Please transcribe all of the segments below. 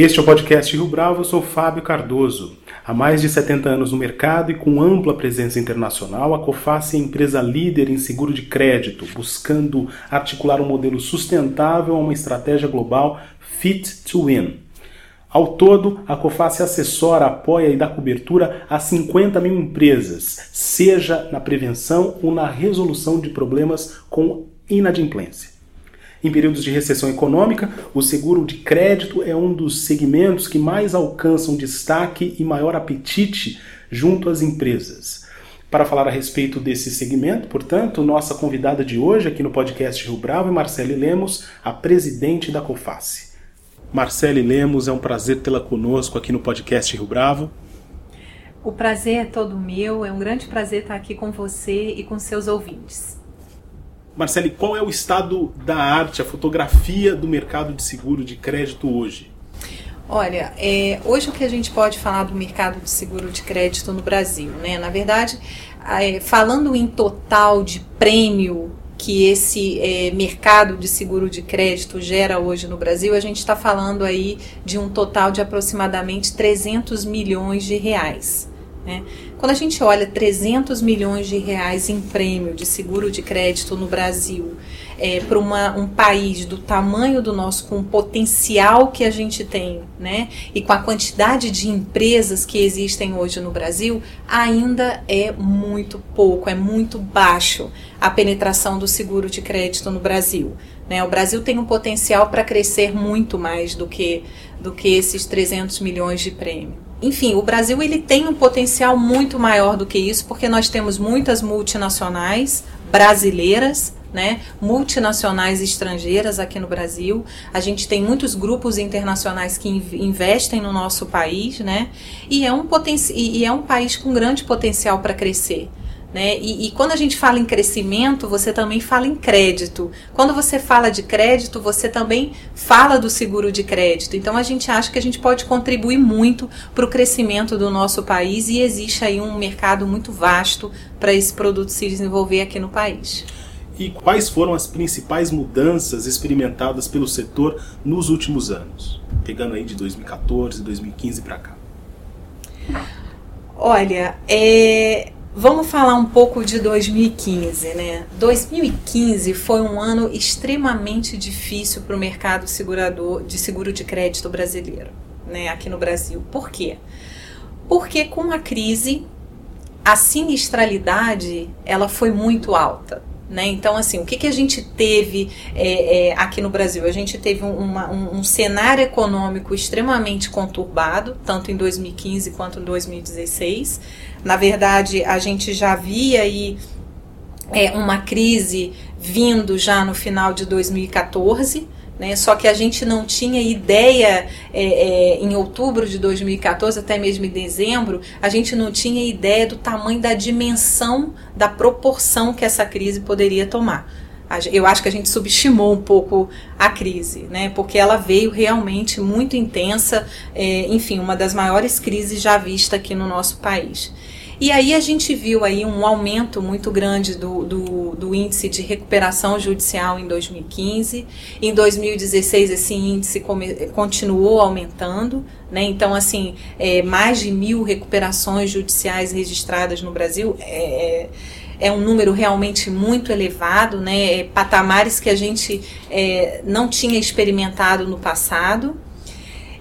Este é o podcast Rio Bravo, eu sou Fábio Cardoso. Há mais de 70 anos no mercado e com ampla presença internacional, a Coface é empresa líder em seguro de crédito, buscando articular um modelo sustentável a uma estratégia global fit to win. Ao todo, a Coface assessora, apoia e dá cobertura a 50 mil empresas, seja na prevenção ou na resolução de problemas com inadimplência. Em períodos de recessão econômica, o seguro de crédito é um dos segmentos que mais alcançam destaque e maior apetite junto às empresas. Para falar a respeito desse segmento, portanto, nossa convidada de hoje aqui no podcast Rio Bravo é Marcele Lemos, a presidente da COFACE. Marcele Lemos, é um prazer tê-la conosco aqui no podcast Rio Bravo. O prazer é todo meu, é um grande prazer estar aqui com você e com seus ouvintes. Marcele, qual é o estado da arte, a fotografia do mercado de seguro de crédito hoje? Olha, é, hoje o que a gente pode falar do mercado de seguro de crédito no Brasil, né? Na verdade, é, falando em total de prêmio que esse é, mercado de seguro de crédito gera hoje no Brasil, a gente está falando aí de um total de aproximadamente 300 milhões de reais. Né? Quando a gente olha 300 milhões de reais em prêmio de seguro de crédito no Brasil, é, para um país do tamanho do nosso, com o potencial que a gente tem, né, e com a quantidade de empresas que existem hoje no Brasil, ainda é muito pouco, é muito baixo a penetração do seguro de crédito no Brasil. Né? O Brasil tem um potencial para crescer muito mais do que, do que esses 300 milhões de prêmio enfim, o Brasil ele tem um potencial muito maior do que isso, porque nós temos muitas multinacionais brasileiras, né, multinacionais estrangeiras aqui no Brasil. A gente tem muitos grupos internacionais que investem no nosso país, né, e é um, e é um país com grande potencial para crescer. Né? E, e, quando a gente fala em crescimento, você também fala em crédito. Quando você fala de crédito, você também fala do seguro de crédito. Então a gente acha que a gente pode contribuir muito para o crescimento do nosso país e existe aí um mercado muito vasto para esse produto se desenvolver aqui no país. E quais foram as principais mudanças experimentadas pelo setor nos últimos anos? Pegando aí de 2014, 2015 para cá. Olha, é, Vamos falar um pouco de 2015, né? 2015 foi um ano extremamente difícil para o mercado segurador de seguro de crédito brasileiro, né? Aqui no Brasil. Por quê? Porque com a crise a sinistralidade ela foi muito alta. Né? Então, assim, o que, que a gente teve é, é, aqui no Brasil? A gente teve uma, um, um, cenário econômico extremamente conturbado, tanto em 2015 quanto em 2016. Na verdade, a gente já via aí é, uma crise vindo já no final de 2014. Né? Só que a gente não tinha ideia é, é, em outubro de 2014, até mesmo em dezembro, a gente não tinha ideia do tamanho da dimensão, da proporção que essa crise poderia tomar. Eu acho que a gente subestimou um pouco a crise, né? Porque ela veio realmente muito intensa, é, enfim, uma das maiores crises já vista aqui no nosso país. E aí a gente viu aí um aumento muito grande do, do, do, índice de recuperação judicial em 2015. Em 2016 esse índice come, continuou aumentando, né? Então assim é, mais de mil recuperações judiciais registradas no Brasil. É, é, é um número realmente muito elevado, né? É patamares que a gente é, não tinha experimentado no passado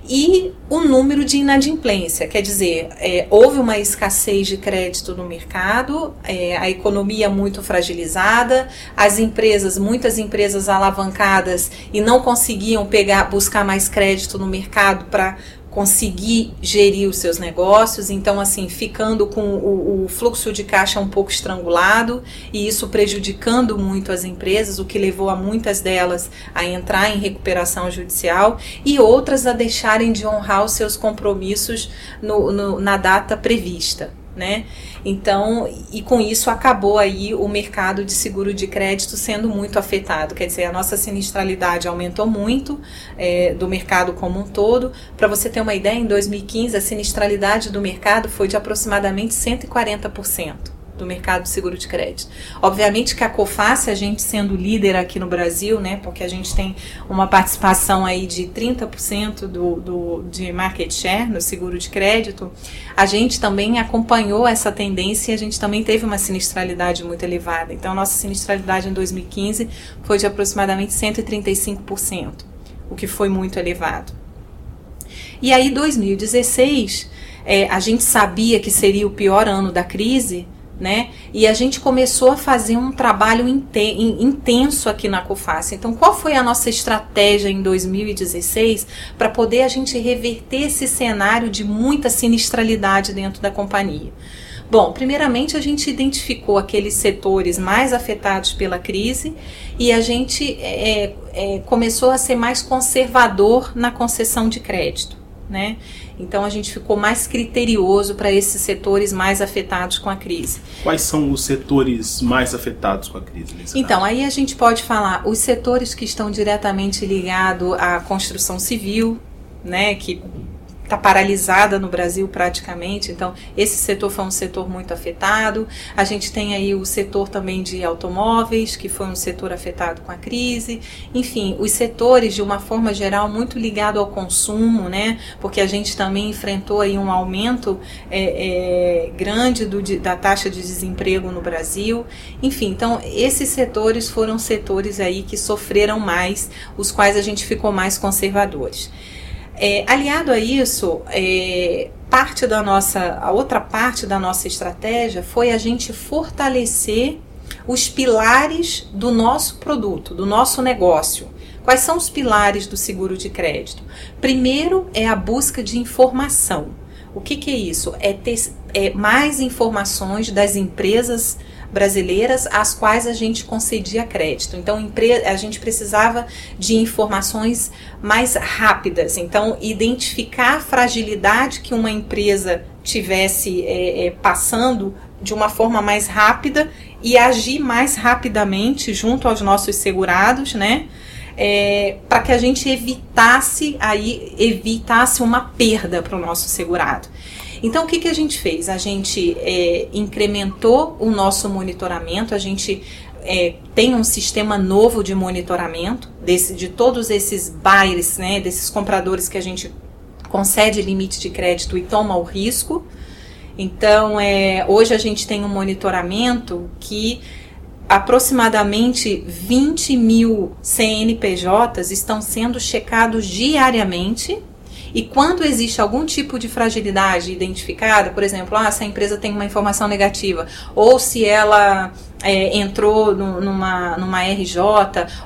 e o número de inadimplência, quer dizer, é, houve uma escassez de crédito no mercado, é, a economia muito fragilizada, as empresas, muitas empresas alavancadas e não conseguiam pegar, buscar mais crédito no mercado para conseguir gerir os seus negócios, então assim, ficando com o, o, fluxo de caixa um pouco estrangulado e isso prejudicando muito as empresas, o que levou a muitas delas a entrar em recuperação judicial e outras a deixarem de honrar os seus compromissos no, no, na data prevista. né? Então, e com isso acabou aí o mercado de seguro de crédito sendo muito afetado. Quer dizer, a nossa sinistralidade aumentou muito é, do mercado como um todo. Para você ter uma ideia, em 2015 a sinistralidade do mercado foi de aproximadamente 140% do mercado de seguro de crédito. Obviamente que a Coface, a gente sendo líder aqui no Brasil, né, porque a gente tem uma participação aí de 30% do, do, de market share no seguro de crédito, a gente também acompanhou essa tendência e a gente também teve uma sinistralidade muito elevada. Então, nossa sinistralidade em 2015 foi de aproximadamente 135%, o que foi muito elevado. E aí, 2016, é, a gente sabia que seria o pior ano da crise, né? E a gente começou a fazer um trabalho intenso aqui na COFACE. Então, qual foi a nossa estratégia em 2016 para poder a gente reverter esse cenário de muita sinistralidade dentro da companhia? Bom, primeiramente a gente identificou aqueles setores mais afetados pela crise e a gente é, é, começou a ser mais conservador na concessão de crédito, né? Então a gente ficou mais criterioso para esses setores mais afetados com a crise. Quais são os setores mais afetados com a crise? Então, aí a gente pode falar os setores que estão diretamente ligados à construção civil, né, que está paralisada no Brasil praticamente, então esse setor foi um setor muito afetado. A gente tem aí o setor também de automóveis, que foi um setor afetado com a crise. Enfim, os setores de uma forma geral muito ligado ao consumo, né? Porque a gente também enfrentou aí um aumento é, é, grande do, da taxa de desemprego no Brasil. Enfim, então esses setores foram setores aí que sofreram mais, os quais a gente ficou mais conservadores. É, aliado a isso, é, parte da nossa, a outra parte da nossa estratégia foi a gente fortalecer os pilares do nosso produto, do nosso negócio. Quais são os pilares do seguro de crédito? Primeiro é a busca de informação. O que, que é isso? É ter é, mais informações das empresas brasileiras às quais a gente concedia crédito. Então, a gente precisava de informações mais rápidas. Então, identificar a fragilidade que uma empresa tivesse é, é, passando de uma forma mais rápida e agir mais rapidamente junto aos nossos segurados, né? É, para que a gente evitasse aí evitasse uma perda para o nosso segurado. Então, o que, que a gente fez? A gente é, incrementou o nosso monitoramento, a gente é, tem um sistema novo de monitoramento desse, de todos esses buyers, né, desses compradores que a gente concede limite de crédito e toma o risco. Então, é, hoje a gente tem um monitoramento que aproximadamente 20 mil CNPJs estão sendo checados diariamente e quando existe algum tipo de fragilidade identificada, por exemplo, ah, se a empresa tem uma informação negativa, ou se ela é, entrou no, numa, numa RJ,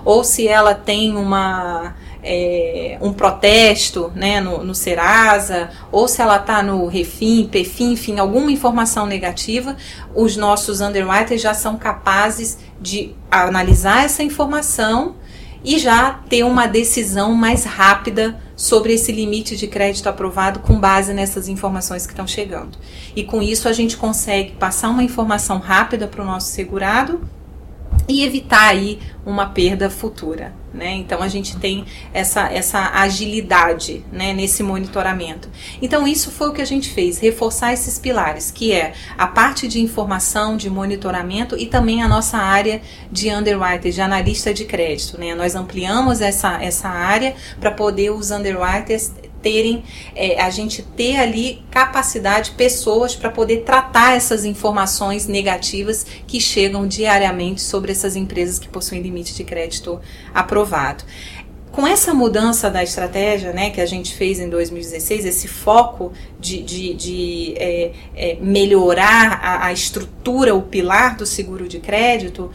ou se ela tem uma. É, um protesto né, no, no Serasa, ou se ela está no Refim, PFIM, enfim, alguma informação negativa, os nossos underwriters já são capazes de analisar essa informação e já ter uma decisão mais rápida sobre esse limite de crédito aprovado com base nessas informações que estão chegando. E com isso a gente consegue passar uma informação rápida para o nosso segurado e evitar aí uma perda futura, né? Então a gente tem essa, essa agilidade, né, nesse monitoramento. Então isso foi o que a gente fez, reforçar esses pilares, que é a parte de informação, de monitoramento e também a nossa área de underwriter, de analista de crédito, né? Nós ampliamos essa, essa área para poder os underwriters terem, é, a gente ter ali capacidade, pessoas para poder tratar essas informações negativas que chegam diariamente sobre essas empresas que possuem limite de crédito aprovado. Com essa mudança da estratégia né, que a gente fez em 2016, esse foco de, de, de é, é, melhorar a, a estrutura, o pilar do seguro de crédito,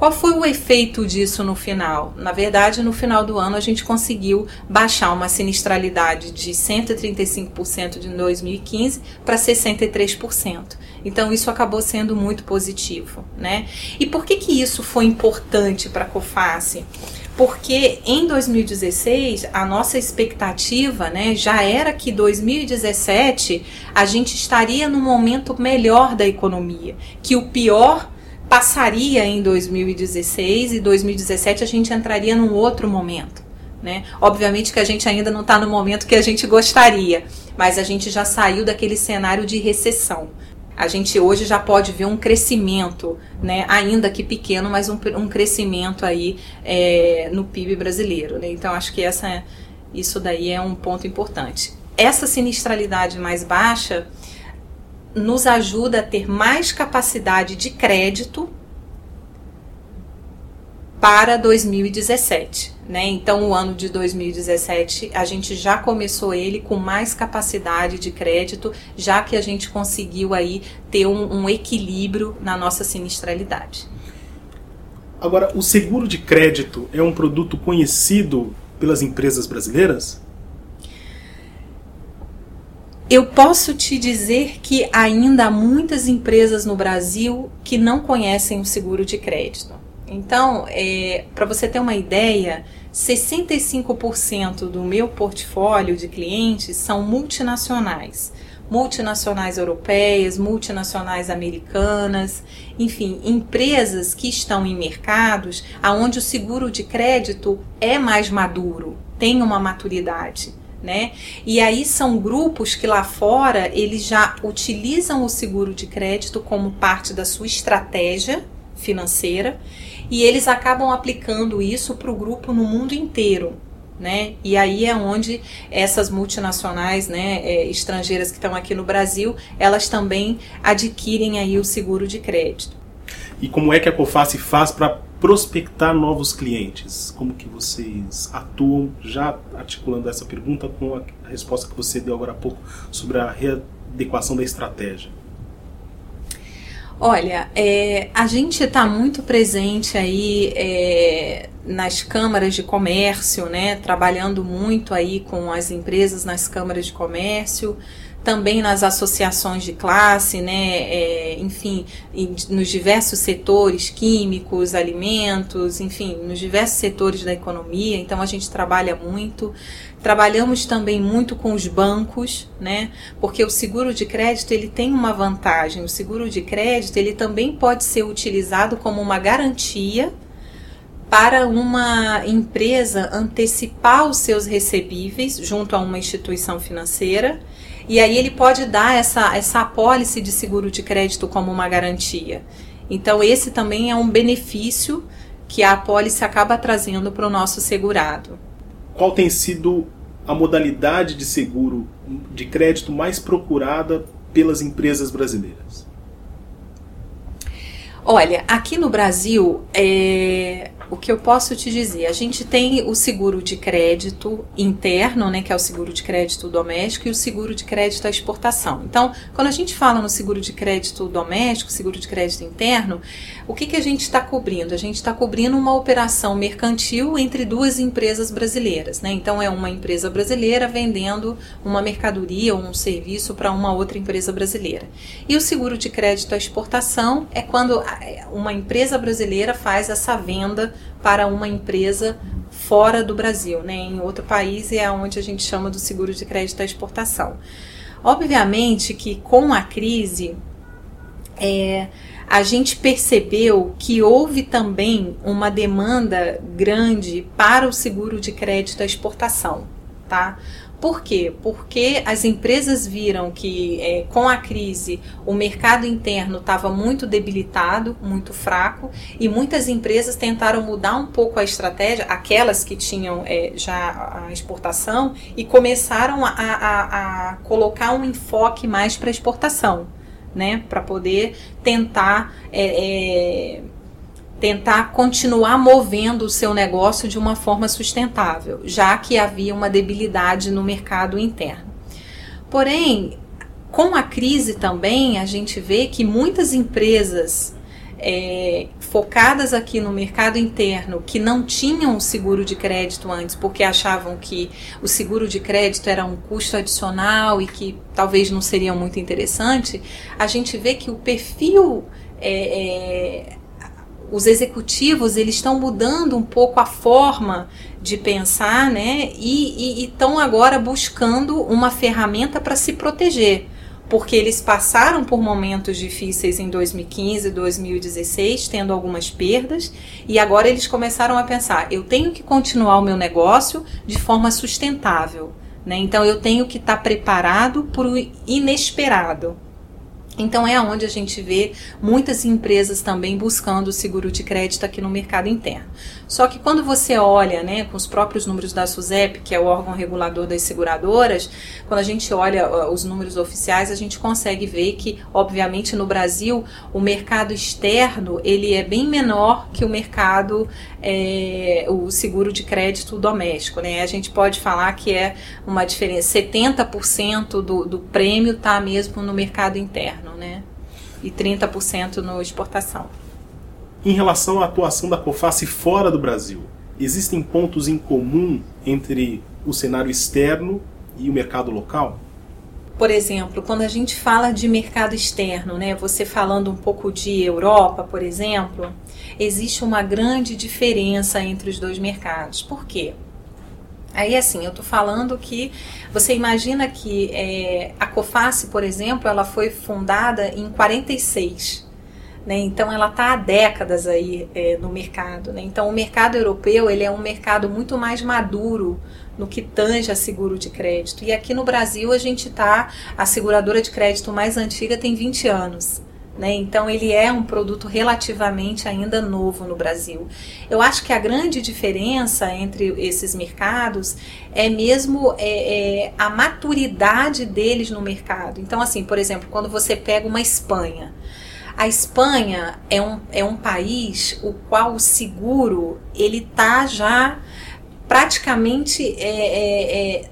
qual foi o efeito disso no final? Na verdade, no final do ano a gente conseguiu baixar uma sinistralidade de 135% de 2015 para 63%. Então isso acabou sendo muito positivo, né? E por que que isso foi importante para a Coface? porque em 2016 a nossa expectativa né, já era que 2017 a gente estaria num momento melhor da economia, que o pior passaria em 2016 e 2017 a gente entraria num outro momento. Né? Obviamente que a gente ainda não está no momento que a gente gostaria, mas a gente já saiu daquele cenário de recessão a gente hoje já pode ver um crescimento, né, ainda que pequeno, mas um, um crescimento aí é, no PIB brasileiro. Né? Então acho que essa, isso daí é um ponto importante. Essa sinistralidade mais baixa nos ajuda a ter mais capacidade de crédito para 2017. Né? Então, o ano de 2017 a gente já começou ele com mais capacidade de crédito, já que a gente conseguiu aí ter um, um equilíbrio na nossa sinistralidade. Agora, o seguro de crédito é um produto conhecido pelas empresas brasileiras? Eu posso te dizer que ainda há muitas empresas no Brasil que não conhecem o seguro de crédito. Então, é, para você ter uma ideia, 65% do meu portfólio de clientes são multinacionais. Multinacionais europeias, multinacionais americanas, enfim, empresas que estão em mercados onde o seguro de crédito é mais maduro, tem uma maturidade. Né? E aí são grupos que lá fora eles já utilizam o seguro de crédito como parte da sua estratégia financeira e eles acabam aplicando isso para o grupo no mundo inteiro. Né? E aí é onde essas multinacionais, né, é, estrangeiras que estão aqui no Brasil, elas também adquirem aí o seguro de crédito. E como é que a Coface faz para prospectar novos clientes? Como que vocês atuam, já articulando essa pergunta com a resposta que você deu agora há pouco sobre a readequação da estratégia? Olha, é, a gente está muito presente aí é, nas câmaras de comércio, né? Trabalhando muito aí com as empresas nas câmaras de comércio, também nas associações de classe, né? É, enfim, nos diversos setores químicos, alimentos, enfim, nos diversos setores da economia. Então a gente trabalha muito. Trabalhamos também muito com os bancos, né? Porque o seguro de crédito ele tem uma vantagem. O seguro de crédito ele também pode ser utilizado como uma garantia para uma empresa antecipar os seus recebíveis junto a uma instituição financeira. E aí ele pode dar essa, essa apólice de seguro de crédito como uma garantia. Então, esse também é um benefício que a apólice acaba trazendo para o nosso segurado qual tem sido a modalidade de seguro de crédito mais procurada pelas empresas brasileiras? Olha, aqui no Brasil, é, o que eu posso te dizer? A gente tem o seguro de crédito interno, né, que é o seguro de crédito doméstico, e o seguro de crédito à exportação. Então, quando a gente fala no seguro de crédito doméstico, seguro de crédito interno, o que, que a gente está cobrindo? A gente está cobrindo uma operação mercantil entre duas empresas brasileiras. Né? Então, é uma empresa brasileira vendendo uma mercadoria ou um serviço para uma outra empresa brasileira. E o seguro de crédito à exportação é quando uma empresa brasileira faz essa venda para uma empresa fora do Brasil, né, em outro país, é onde a gente chama do seguro de crédito à exportação. Obviamente que com a crise, é, a gente percebeu que houve também uma demanda grande para o seguro de crédito à exportação, tá? Por quê? Porque as empresas viram que é, com a crise o mercado interno estava muito debilitado, muito fraco, e muitas empresas tentaram mudar um pouco a estratégia, aquelas que tinham é, já a exportação, e começaram a, a, a colocar um enfoque mais para exportação, né? Para poder tentar. É, é tentar continuar movendo o seu negócio de uma forma sustentável, já que havia uma debilidade no mercado interno. Porém, com a crise também, a gente vê que muitas empresas é, focadas aqui no mercado interno que não tinham seguro de crédito antes porque achavam que o seguro de crédito era um custo adicional e que talvez não seria muito interessante, a gente vê que o perfil é, é, os executivos eles estão mudando um pouco a forma de pensar, né? E estão agora buscando uma ferramenta para se proteger, porque eles passaram por momentos difíceis em 2015, 2016, tendo algumas perdas, e agora eles começaram a pensar: eu tenho que continuar o meu negócio de forma sustentável. Né? Então eu tenho que estar tá preparado para o inesperado. Então é onde a gente vê muitas empresas também buscando seguro de crédito aqui no mercado interno. Só que quando você olha, né, com os próprios números da SUSEP, que é o órgão regulador das seguradoras, quando a gente olha os números oficiais, a gente consegue ver que, obviamente, no Brasil, o mercado externo ele é bem menor que o mercado, é, o seguro de crédito doméstico, né? A gente pode falar que é uma diferença, 70% do, do prêmio está mesmo no mercado interno, né? E 30% no exportação. Em relação à atuação da COFACE fora do Brasil, existem pontos em comum entre o cenário externo e o mercado local? Por exemplo, quando a gente fala de mercado externo, né, você falando um pouco de Europa, por exemplo, existe uma grande diferença entre os dois mercados. Por quê? Aí, assim, eu estou falando que você imagina que é, a COFACE, por exemplo, ela foi fundada em 46. Né? Então ela está há décadas aí é, no mercado. Né? Então o mercado europeu ele é um mercado muito mais maduro no que tange a seguro de crédito. E aqui no Brasil a gente está, a seguradora de crédito mais antiga tem 20 anos. Né? Então ele é um produto relativamente ainda novo no Brasil. Eu acho que a grande diferença entre esses mercados é mesmo é, é, a maturidade deles no mercado. Então, assim, por exemplo, quando você pega uma Espanha, a Espanha é um, é um país o qual o seguro ele tá já praticamente é, é, é,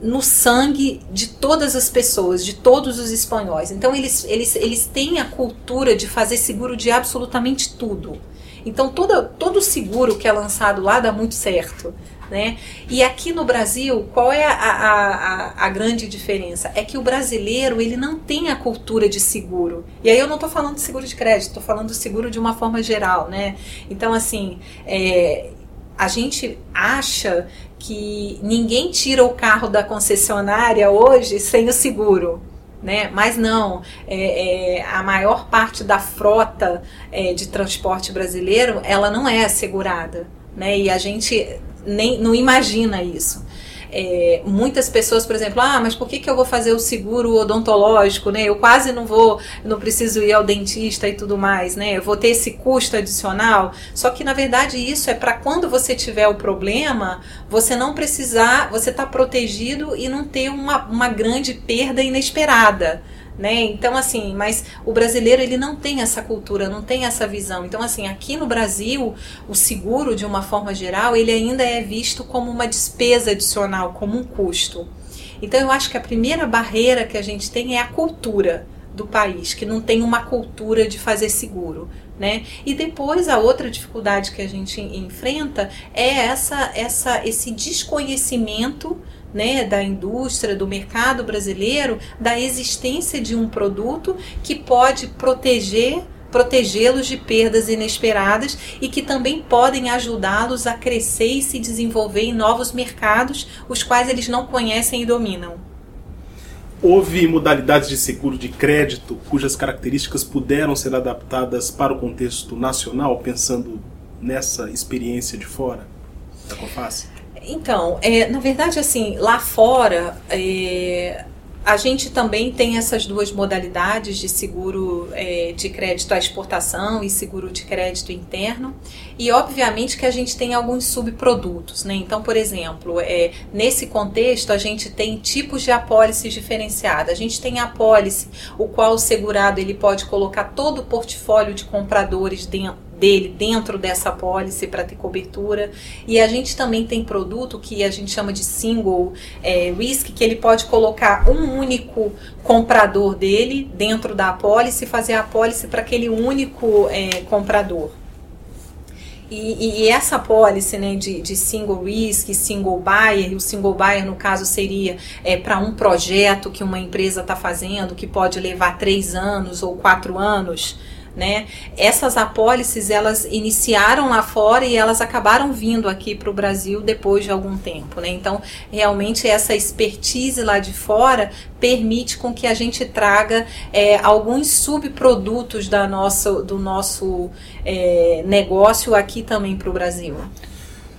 no sangue de todas as pessoas, de todos os espanhóis. Então eles, eles, eles têm a cultura de fazer seguro de absolutamente tudo. Então todo, todo seguro que é lançado lá dá muito certo. Né? E aqui no Brasil, qual é a, a, a, grande diferença? É que o brasileiro ele não tem a cultura de seguro. E aí eu não estou falando de seguro de crédito, estou falando de seguro de uma forma geral. Né? Então, assim, é, a gente acha que ninguém tira o carro da concessionária hoje sem o seguro. Né? Mas não, é, é, a maior parte da frota é, de transporte brasileiro ela não é assegurada. Né? E a gente nem não imagina isso. É, muitas pessoas, por exemplo, ah, mas por que, que eu vou fazer o seguro odontológico, né? Eu quase não vou, não preciso ir ao dentista e tudo mais, né? Eu vou ter esse custo adicional. Só que na verdade isso é para quando você tiver o problema, você não precisar, você tá protegido e não ter uma, uma grande perda inesperada né? Então assim, mas o brasileiro ele não tem essa cultura, não tem essa visão. Então assim, aqui no Brasil, o seguro de uma forma geral, ele ainda é visto como uma despesa adicional, como um custo. Então eu acho que a primeira barreira que a gente tem é a cultura do país, que não tem uma cultura de fazer seguro. Né? E depois a outra dificuldade que a gente enfrenta é essa, essa, esse desconhecimento né, da indústria, do mercado brasileiro, da existência de um produto que pode proteger protegê-los de perdas inesperadas e que também podem ajudá-los a crescer e se desenvolver em novos mercados, os quais eles não conhecem e dominam. Houve modalidades de seguro de crédito cujas características puderam ser adaptadas para o contexto nacional, pensando nessa experiência de fora da Coface? Então, é, na verdade, assim, lá fora, é, a gente também tem essas duas modalidades de seguro é, de crédito à exportação e seguro de crédito interno. E obviamente que a gente tem alguns subprodutos, né? Então, por exemplo, é, nesse contexto a gente tem tipos de apólices diferenciadas. A gente tem a apólice, o qual o segurado ele pode colocar todo o portfólio de compradores dentro dele dentro dessa apólice para ter cobertura. E a gente também tem produto que a gente chama de single é, risk, que ele pode colocar um único comprador dele dentro da apólice e fazer a apólice para aquele único é, comprador. E, e, essa apólice né, de, de single risk, single buyer, e o single buyer no caso seria é, para um projeto que uma empresa está fazendo, que pode levar três anos ou quatro anos, né? Essas apólices elas iniciaram lá fora e elas acabaram vindo aqui para o Brasil depois de algum tempo, né? Então realmente essa expertise lá de fora permite com que a gente traga é, alguns subprodutos da nossa, do nosso é, negócio aqui também para o Brasil.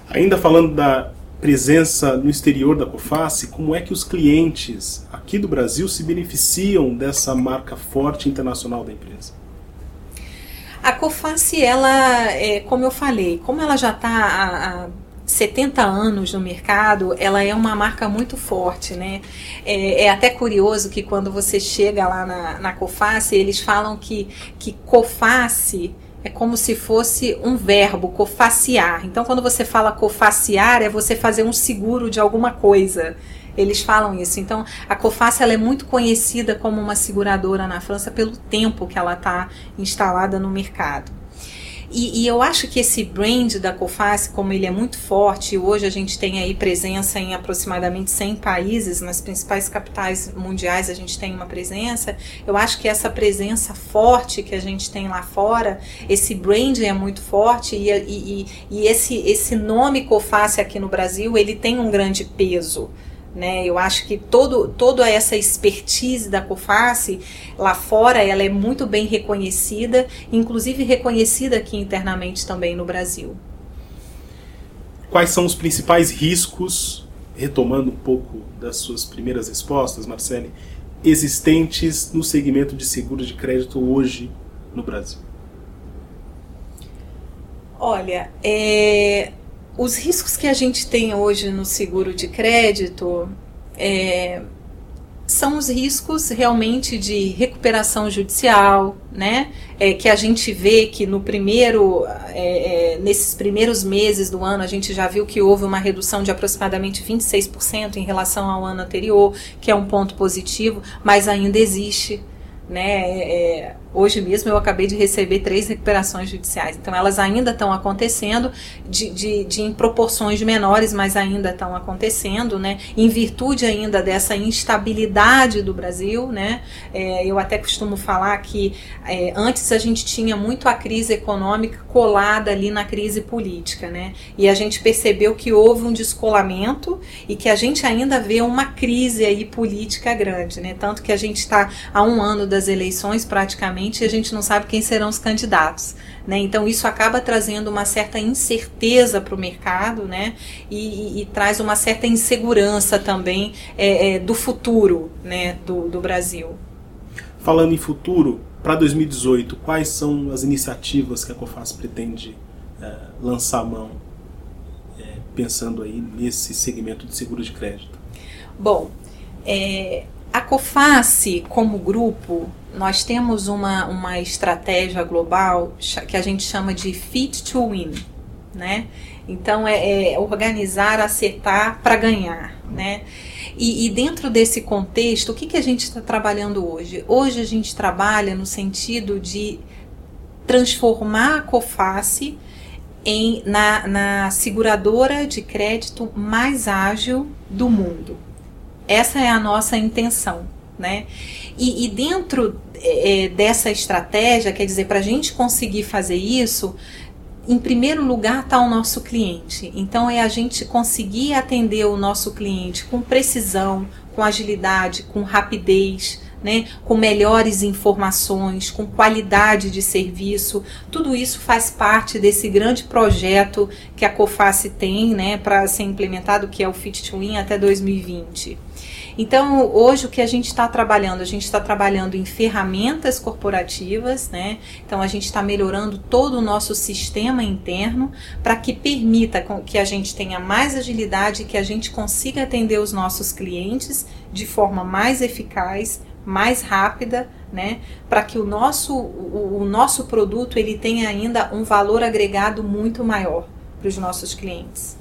Ainda falando da presença no exterior da Coface, como é que os clientes aqui do Brasil se beneficiam dessa marca forte internacional da empresa? A Coface, ela, é, como eu falei, como ela já está há, 70 anos no mercado, ela é uma marca muito forte, né? É, é até curioso que quando você chega lá na, na Coface, eles falam que, que Coface é como se fosse um verbo, cofaciar. Então, quando você fala cofaciar, é você fazer um seguro de alguma coisa. Eles falam isso. Então, a Coface ela é muito conhecida como uma seguradora na França pelo tempo que ela está instalada no mercado. E, e, eu acho que esse brand da Coface, como ele é muito forte, hoje a gente tem aí presença em aproximadamente 100 países, nas principais capitais mundiais a gente tem uma presença. Eu acho que essa presença forte que a gente tem lá fora, esse brand é muito forte e, e, e esse, esse nome Coface aqui no Brasil, ele tem um grande peso. Né? Eu acho que todo, toda essa expertise da COFACE lá fora ela é muito bem reconhecida, inclusive reconhecida aqui internamente também no Brasil. Quais são os principais riscos, retomando um pouco das suas primeiras respostas, Marcele, existentes no segmento de seguro de crédito hoje no Brasil? Olha, é, os riscos que a gente tem hoje no seguro de crédito é, são os riscos realmente de recuperação judicial, né? É, que a gente vê que no primeiro, é, é nesses primeiros meses do ano, a gente já viu que houve uma redução de aproximadamente 26% em relação ao ano anterior, que é um ponto positivo, mas ainda existe, né? Hoje mesmo eu acabei de receber três recuperações judiciais. Então elas ainda estão acontecendo de, de, de, em proporções menores, mas ainda estão acontecendo, né? Em virtude ainda dessa instabilidade do Brasil, né? É, eu até costumo falar que é, antes a gente tinha muito a crise econômica colada ali na crise política, né? E a gente percebeu que houve um descolamento e que a gente ainda vê uma crise aí política grande, né? Tanto que a gente está há um ano das eleições praticamente e a gente não sabe quem serão os candidatos. Né? Então isso acaba trazendo uma certa incerteza para o mercado né? E, e, e, traz uma certa insegurança também é, é, do futuro né? do, do Brasil. Falando em futuro, para 2018, quais são as iniciativas que a COFAS pretende é, lançar mão, é, pensando aí nesse segmento de seguro de crédito? Bom, é, a COFACE, como grupo, nós temos uma, uma estratégia global que a gente chama de Fit to Win, né? Então é, é organizar, acertar para ganhar, né? E, e, dentro desse contexto, o que, que a gente está trabalhando hoje? Hoje a gente trabalha no sentido de transformar a COFACE em, na, na seguradora de crédito mais ágil do mundo. Essa é a nossa intenção, né? E, e dentro é, dessa estratégia, quer dizer, para a gente conseguir fazer isso, em primeiro lugar está o nosso cliente. Então é a gente conseguir atender o nosso cliente com precisão, com agilidade, com rapidez, né, com melhores informações, com qualidade de serviço. Tudo isso faz parte desse grande projeto que a Coface tem né, para ser implementado, que é o Fit to Win até 2020. Então, hoje o que a gente está trabalhando? A gente está trabalhando em ferramentas corporativas, né? Então, a gente está melhorando todo o nosso sistema interno para que permita que a gente tenha mais agilidade, que a gente consiga atender os nossos clientes de forma mais eficaz, mais rápida, né? Para que o nosso, o, o nosso produto ele tenha ainda um valor agregado muito maior para os nossos clientes.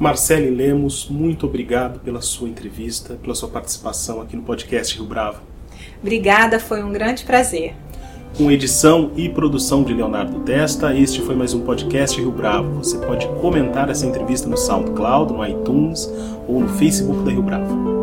Marcele Lemos, muito obrigado pela sua entrevista, pela sua participação aqui no podcast Rio Bravo. Obrigada, foi um grande prazer. Com edição e produção de Leonardo Testa, este foi mais um podcast Rio Bravo. Você pode comentar essa entrevista no SoundCloud, no iTunes ou no Facebook da Rio Bravo.